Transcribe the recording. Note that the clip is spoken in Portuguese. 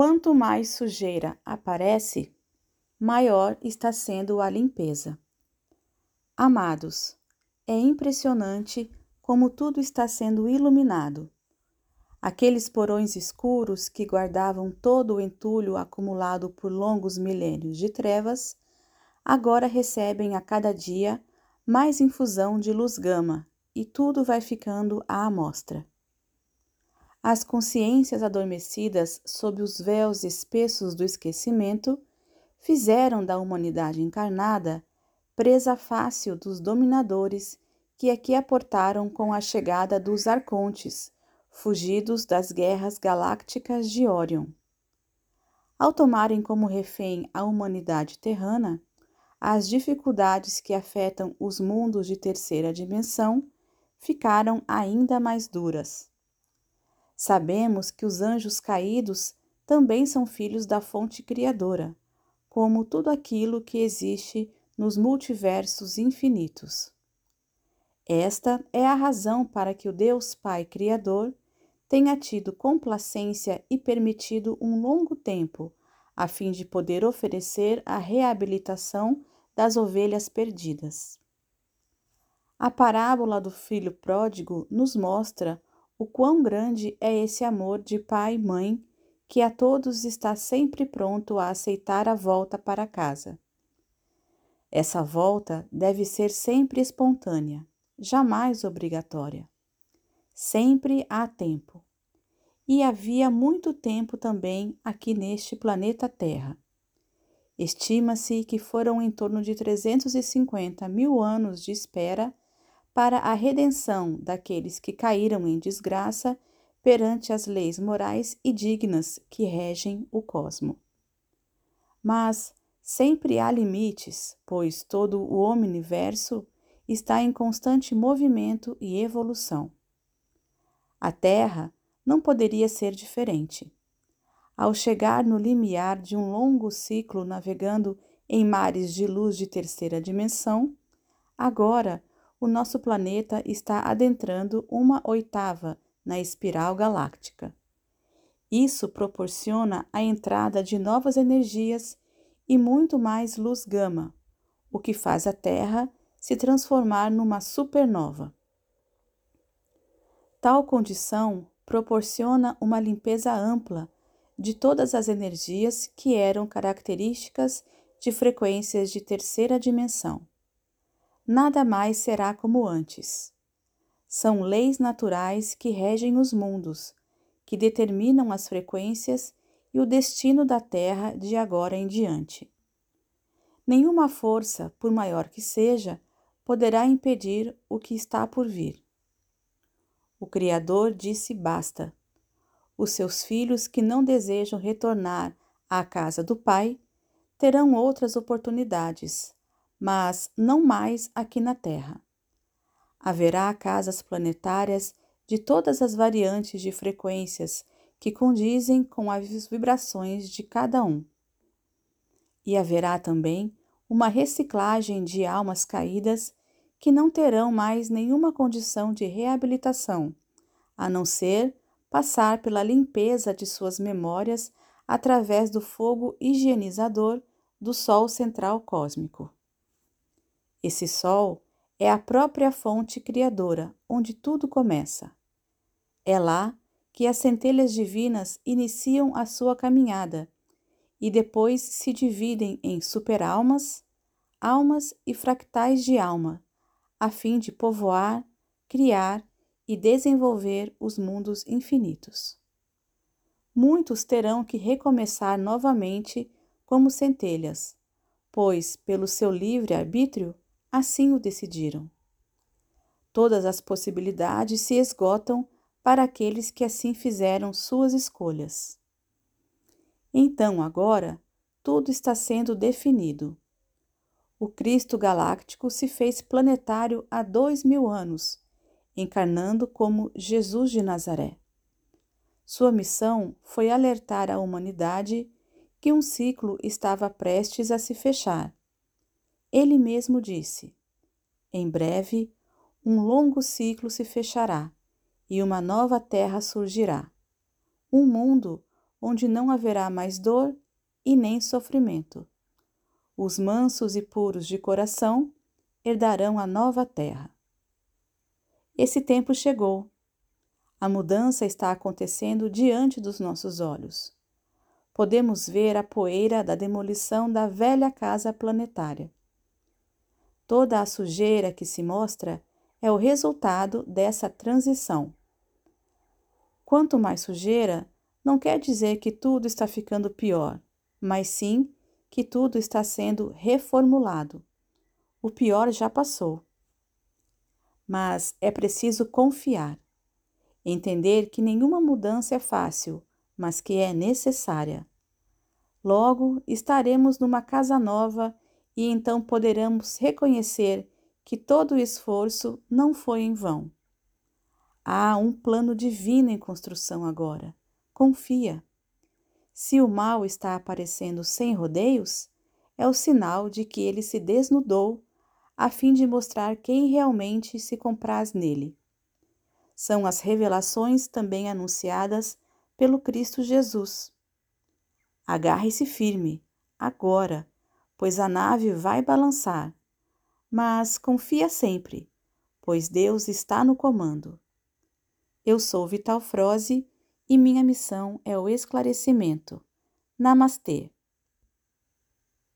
quanto mais sujeira aparece, maior está sendo a limpeza. Amados, é impressionante como tudo está sendo iluminado. Aqueles porões escuros que guardavam todo o entulho acumulado por longos milênios de trevas, agora recebem a cada dia mais infusão de luz gama e tudo vai ficando à amostra. As consciências adormecidas sob os véus espessos do esquecimento fizeram da humanidade encarnada presa fácil dos dominadores que aqui aportaram com a chegada dos arcontes, fugidos das guerras galácticas de Órion. Ao tomarem como refém a humanidade terrana, as dificuldades que afetam os mundos de terceira dimensão ficaram ainda mais duras. Sabemos que os anjos caídos também são filhos da fonte criadora, como tudo aquilo que existe nos multiversos infinitos. Esta é a razão para que o Deus Pai Criador tenha tido complacência e permitido um longo tempo, a fim de poder oferecer a reabilitação das ovelhas perdidas. A parábola do filho pródigo nos mostra o quão grande é esse amor de pai e mãe que a todos está sempre pronto a aceitar a volta para casa. Essa volta deve ser sempre espontânea, jamais obrigatória. Sempre há tempo. E havia muito tempo também aqui neste planeta Terra. Estima-se que foram em torno de 350 mil anos de espera para a redenção daqueles que caíram em desgraça perante as leis morais e dignas que regem o cosmo. Mas Sempre há limites, pois todo o universo está em constante movimento e evolução. A Terra não poderia ser diferente. Ao chegar no limiar de um longo ciclo navegando em mares de luz de terceira dimensão, agora o nosso planeta está adentrando uma oitava na espiral galáctica. Isso proporciona a entrada de novas energias e muito mais luz gama, o que faz a Terra se transformar numa supernova. Tal condição proporciona uma limpeza ampla de todas as energias que eram características de frequências de terceira dimensão. Nada mais será como antes. São leis naturais que regem os mundos, que determinam as frequências e o destino da Terra de agora em diante. Nenhuma força, por maior que seja, poderá impedir o que está por vir. O Criador disse basta. Os seus filhos que não desejam retornar à casa do Pai terão outras oportunidades, mas não mais aqui na Terra. Haverá casas planetárias de todas as variantes de frequências que condizem com as vibrações de cada um. E haverá também uma reciclagem de almas caídas que não terão mais nenhuma condição de reabilitação, a não ser passar pela limpeza de suas memórias através do fogo higienizador do Sol central cósmico. Esse Sol é a própria fonte criadora, onde tudo começa. É lá que as centelhas divinas iniciam a sua caminhada e depois se dividem em superalmas, almas e fractais de alma, a fim de povoar, criar e desenvolver os mundos infinitos. Muitos terão que recomeçar novamente como centelhas, pois, pelo seu livre arbítrio, assim o decidiram. Todas as possibilidades se esgotam para aqueles que assim fizeram suas escolhas. Então, agora, tudo está sendo definido. O Cristo Galáctico se fez planetário há dois mil anos, encarnando como Jesus de Nazaré. Sua missão foi alertar a humanidade que um ciclo estava prestes a se fechar. Ele mesmo disse: Em breve, um longo ciclo se fechará e uma nova terra surgirá. Um mundo onde não haverá mais dor e nem sofrimento. Os mansos e puros de coração herdarão a nova terra. Esse tempo chegou. A mudança está acontecendo diante dos nossos olhos. Podemos ver a poeira da demolição da velha casa planetária. Toda a sujeira que se mostra é o resultado dessa transição. Quanto mais sujeira, não quer dizer que tudo está ficando pior, mas sim que tudo está sendo reformulado. O pior já passou. Mas é preciso confiar, entender que nenhuma mudança é fácil, mas que é necessária. Logo estaremos numa casa nova e então poderemos reconhecer que todo o esforço não foi em vão. Há um plano divino em construção agora. Confia. Se o mal está aparecendo sem rodeios, é o sinal de que ele se desnudou a fim de mostrar quem realmente se compraz nele. São as revelações também anunciadas pelo Cristo Jesus. Agarre-se firme, agora, pois a nave vai balançar. Mas confia sempre, pois Deus está no comando. Eu sou Vital Froze e minha missão é o esclarecimento. Namastê!